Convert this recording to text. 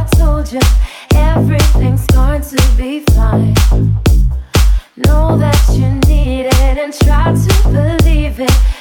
I told you everything's going to be fine. Know that you need it and try to believe it.